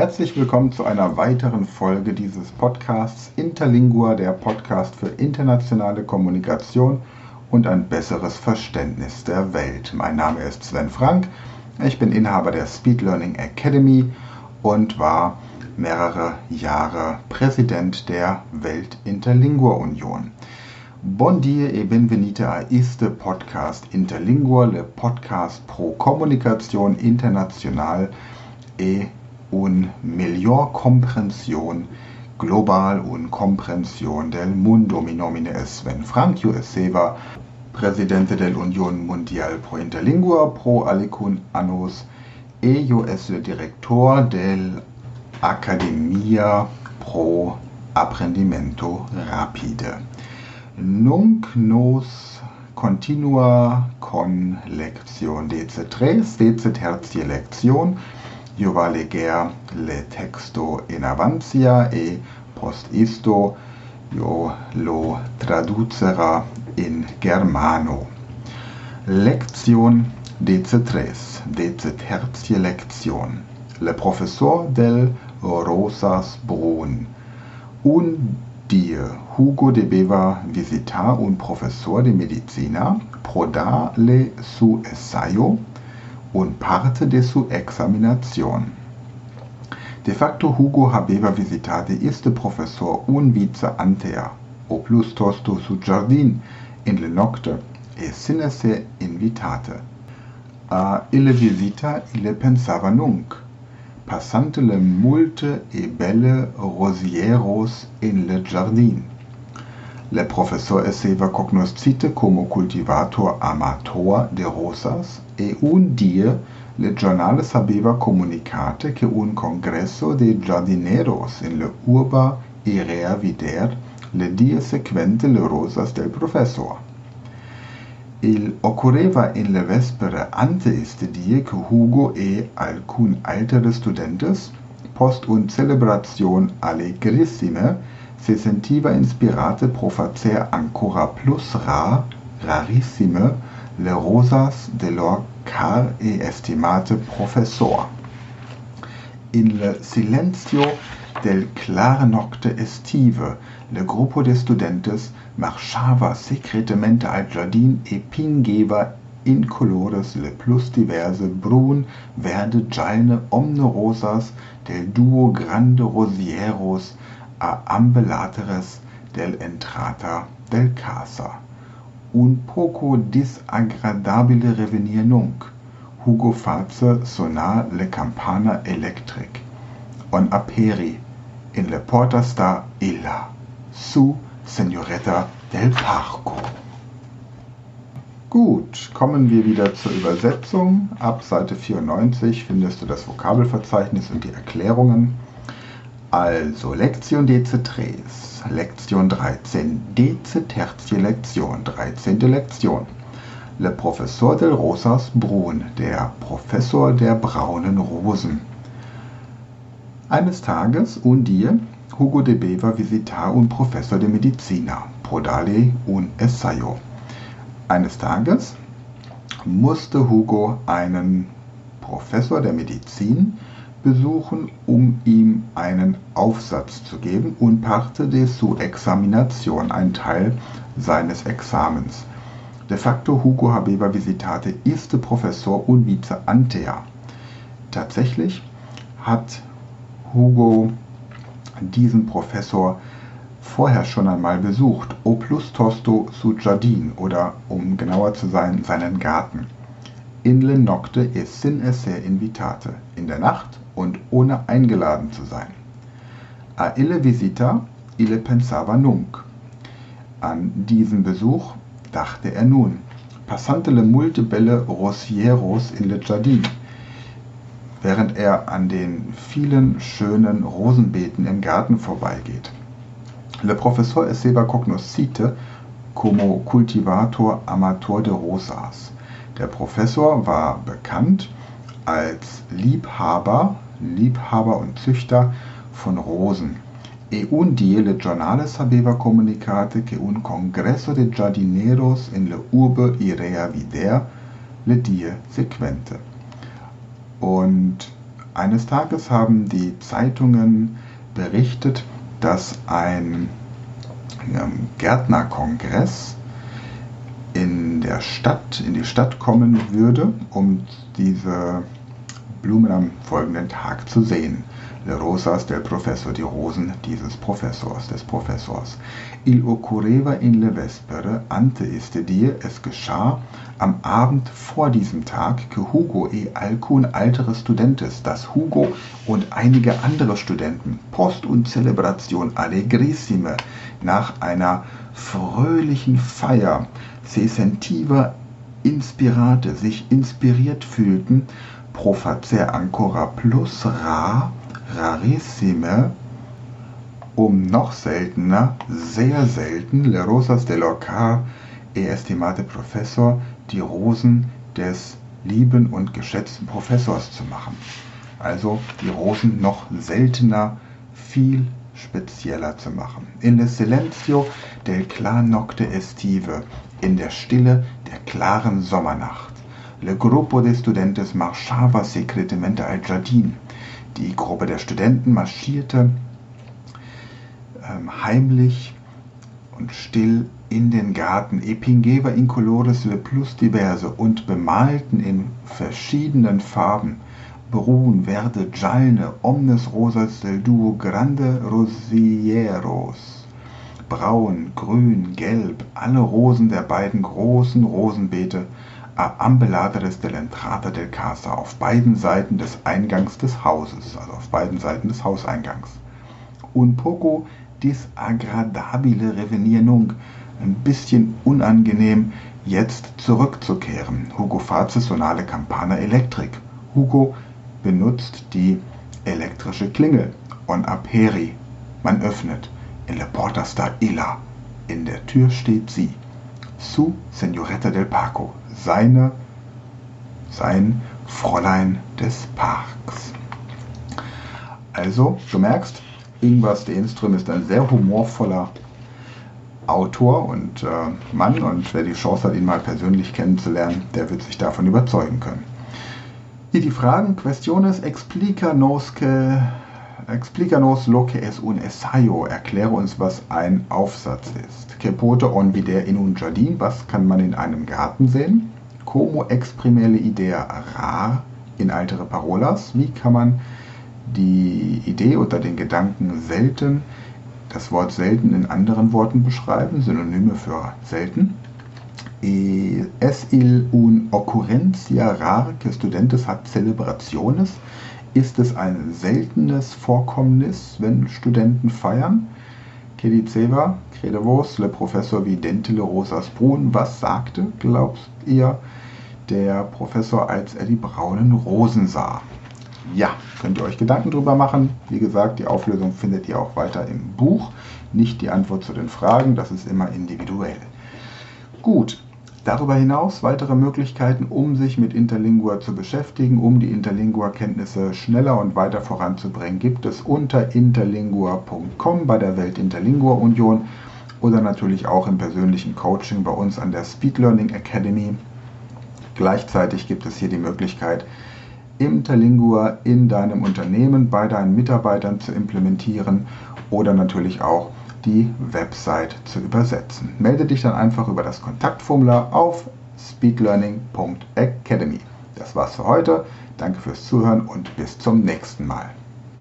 Herzlich willkommen zu einer weiteren Folge dieses Podcasts Interlingua, der Podcast für internationale Kommunikation und ein besseres Verständnis der Welt. Mein Name ist Sven Frank, ich bin Inhaber der Speed Learning Academy und war mehrere Jahre Präsident der Welt Interlingua Union. Bon dia e benvenite a este podcast Interlingua, le podcast pro comunicazione internazionale e un miglior comprensione global un comprensione del mundo. Mi nomine es Sven Frankio Esseva, presidente dell'Union Mundial pro Interlingua pro alicun annos e io es el del Academia pro Apprendimento Rapide. Nunc nos continua con lección DC3, DC tertia lección. Io va leger le texto in avancia e post isto io lo traducera in germano. Lección DC3, DC lección. Le professor del Rosas Brun. Un die Hugo de Beva visitar un professor de medicina pro darle su ensayo un parte de su examinación. De facto Hugo habeva visitate este professor un vice antea, o plus tosto su jardin in le nocte, e sine se invitate. A ille visita ille pensava nunc, passante le multe e belle rosieros in le giardin. Le professor esseva cognoscite como cultivator amator de rosas e un die le giornale sabeva comunicate che un congresso de giardineros in le urba irea vider le die sequente le rosas del professor. Il occurreva in le vespere ante iste die che Hugo e alcun altere studentes post un celebration allegrissime se sentiva inspirate pro facer ancora plus rar, rarissime, le rosas de lor car e estimate professor. In le silenzio del clare nocte estive, le gruppo de studentes marchava secretemente al jardin e pingeva in colores le plus diverse brun, verde, gialne, omne rosas del duo grande rosieros a ambelateres del entrata del casa. Un poco disagradabile revenir nunc. Hugo face sonar le campana electric. On aperi in le porta sta illa. Su Senoretta del Parco. Gut, kommen wir wieder zur Übersetzung. Ab Seite 94 findest du das Vokabelverzeichnis und die Erklärungen. Also, Lektion DC3, Lektion 13, DC tertie Lektion, 13. Lektion. Le Professor del Rosas Brun, der Professor der braunen Rosen. Eines Tages, un die, Hugo de Beva visitar un Professor de Medicina, prodale un ensayo. Eines Tages musste Hugo einen Professor der Medizin besuchen, um ihm einen Aufsatz zu geben und parte de su examination, ein Teil seines Examens. De facto Hugo habeva visitate iste Professor un vice antea. Tatsächlich hat Hugo diesen Professor vorher schon einmal besucht, o plus tosto su jardin oder um genauer zu sein, seinen Garten. In le nocte e sin esse invitate, in der Nacht und ohne eingeladen zu sein. A ille visita, ille pensava nunc. An diesen Besuch dachte er nun. Passante le multe belle rosieros in le jardin. Während er an den vielen schönen Rosenbeeten im Garten vorbeigeht. Le professor esseva cognoscite como cultivator amator de rosas. Der Professor war bekannt als Liebhaber, Liebhaber und Züchter von Rosen. E un die le giornale sapeva comunicate che un congresso de giardineros in le urbe irea vider le die sequente. Und Eines Tages haben die Zeitungen berichtet, dass ein ähm, Gärtnerkongress der Stadt, in die Stadt kommen würde, um diese Blumen am folgenden Tag zu sehen. Le rosas del professor, die Rosen dieses Professors, des Professors. Il occorreva in le vespere ante iste die, es geschah am Abend vor diesem Tag, que Hugo e alcun altere studentes, dass Hugo und einige andere Studenten, Post und Celebration allegrissime, nach einer fröhlichen Feier, se sentiva inspirate, sich inspiriert fühlten, pro facer ancora plus rar, rarissime, um noch seltener, sehr selten, Le Rosas de l'Orcar e estimate Professor, die Rosen des lieben und geschätzten Professors zu machen. Also die Rosen noch seltener, viel spezieller zu machen. In el silenzio del clar nocte estive, in der Stille der klaren Sommernacht. Le gruppo de studentes marchava secretamente al giardin. Die Gruppe der Studenten marschierte ähm, heimlich und still in den Garten Epingeva in colores le plus diverse und bemalten in verschiedenen Farben Brun, Verde, Gialne, Omnes Rosas del Duo Grande Rosieros. Braun, Grün, Gelb, alle Rosen der beiden großen Rosenbeete a ambeladares dell'entrata del casa auf beiden Seiten des Eingangs des Hauses, also auf beiden Seiten des Hauseingangs. Un poco disagradabile revenir nunc, ein bisschen unangenehm, jetzt zurückzukehren. Hugo Fazes Sonale Campana Electric. Hugo benutzt die elektrische Klingel. On aperi. Man öffnet. Porta sta illa. In der Tür steht sie. Su Senoretta del Parco. Seine, sein Fräulein des Parks. Also, du merkst, Ingvar Stenström ist ein sehr humorvoller Autor und äh, Mann und wer die Chance hat, ihn mal persönlich kennenzulernen, der wird sich davon überzeugen können. Hier die Fragen, Questiones explícanos, que, explícanos lo que es un ensayo. Erkläre uns, was ein Aufsatz ist. Que pote on vider in un jardin? Was kann man in einem Garten sehen? Como exprime le idea rar in altere parolas? Wie kann man die Idee oder den Gedanken selten, das Wort selten in anderen Worten beschreiben, Synonyme für selten? es il un ocurrencia rar que studentes hat celebraciones? Ist es ein seltenes Vorkommnis, wenn Studenten feiern? Que diceva, crede vos, le professor vidente le rosas brun, was sagte, glaubst ihr, der Professor, als er die braunen Rosen sah? Ja, könnt ihr euch Gedanken drüber machen. Wie gesagt, die Auflösung findet ihr auch weiter im Buch. Nicht die Antwort zu den Fragen, das ist immer individuell. Gut, Darüber hinaus weitere Möglichkeiten, um sich mit Interlingua zu beschäftigen, um die Interlingua-Kenntnisse schneller und weiter voranzubringen, gibt es unter interlingua.com bei der Welt Interlingua Union oder natürlich auch im persönlichen Coaching bei uns an der Speed Learning Academy. Gleichzeitig gibt es hier die Möglichkeit, Interlingua in deinem Unternehmen bei deinen Mitarbeitern zu implementieren oder natürlich auch die Website zu übersetzen. Melde dich dann einfach über das Kontaktformular auf speedlearning.academy. Das war's für heute. Danke fürs Zuhören und bis zum nächsten Mal.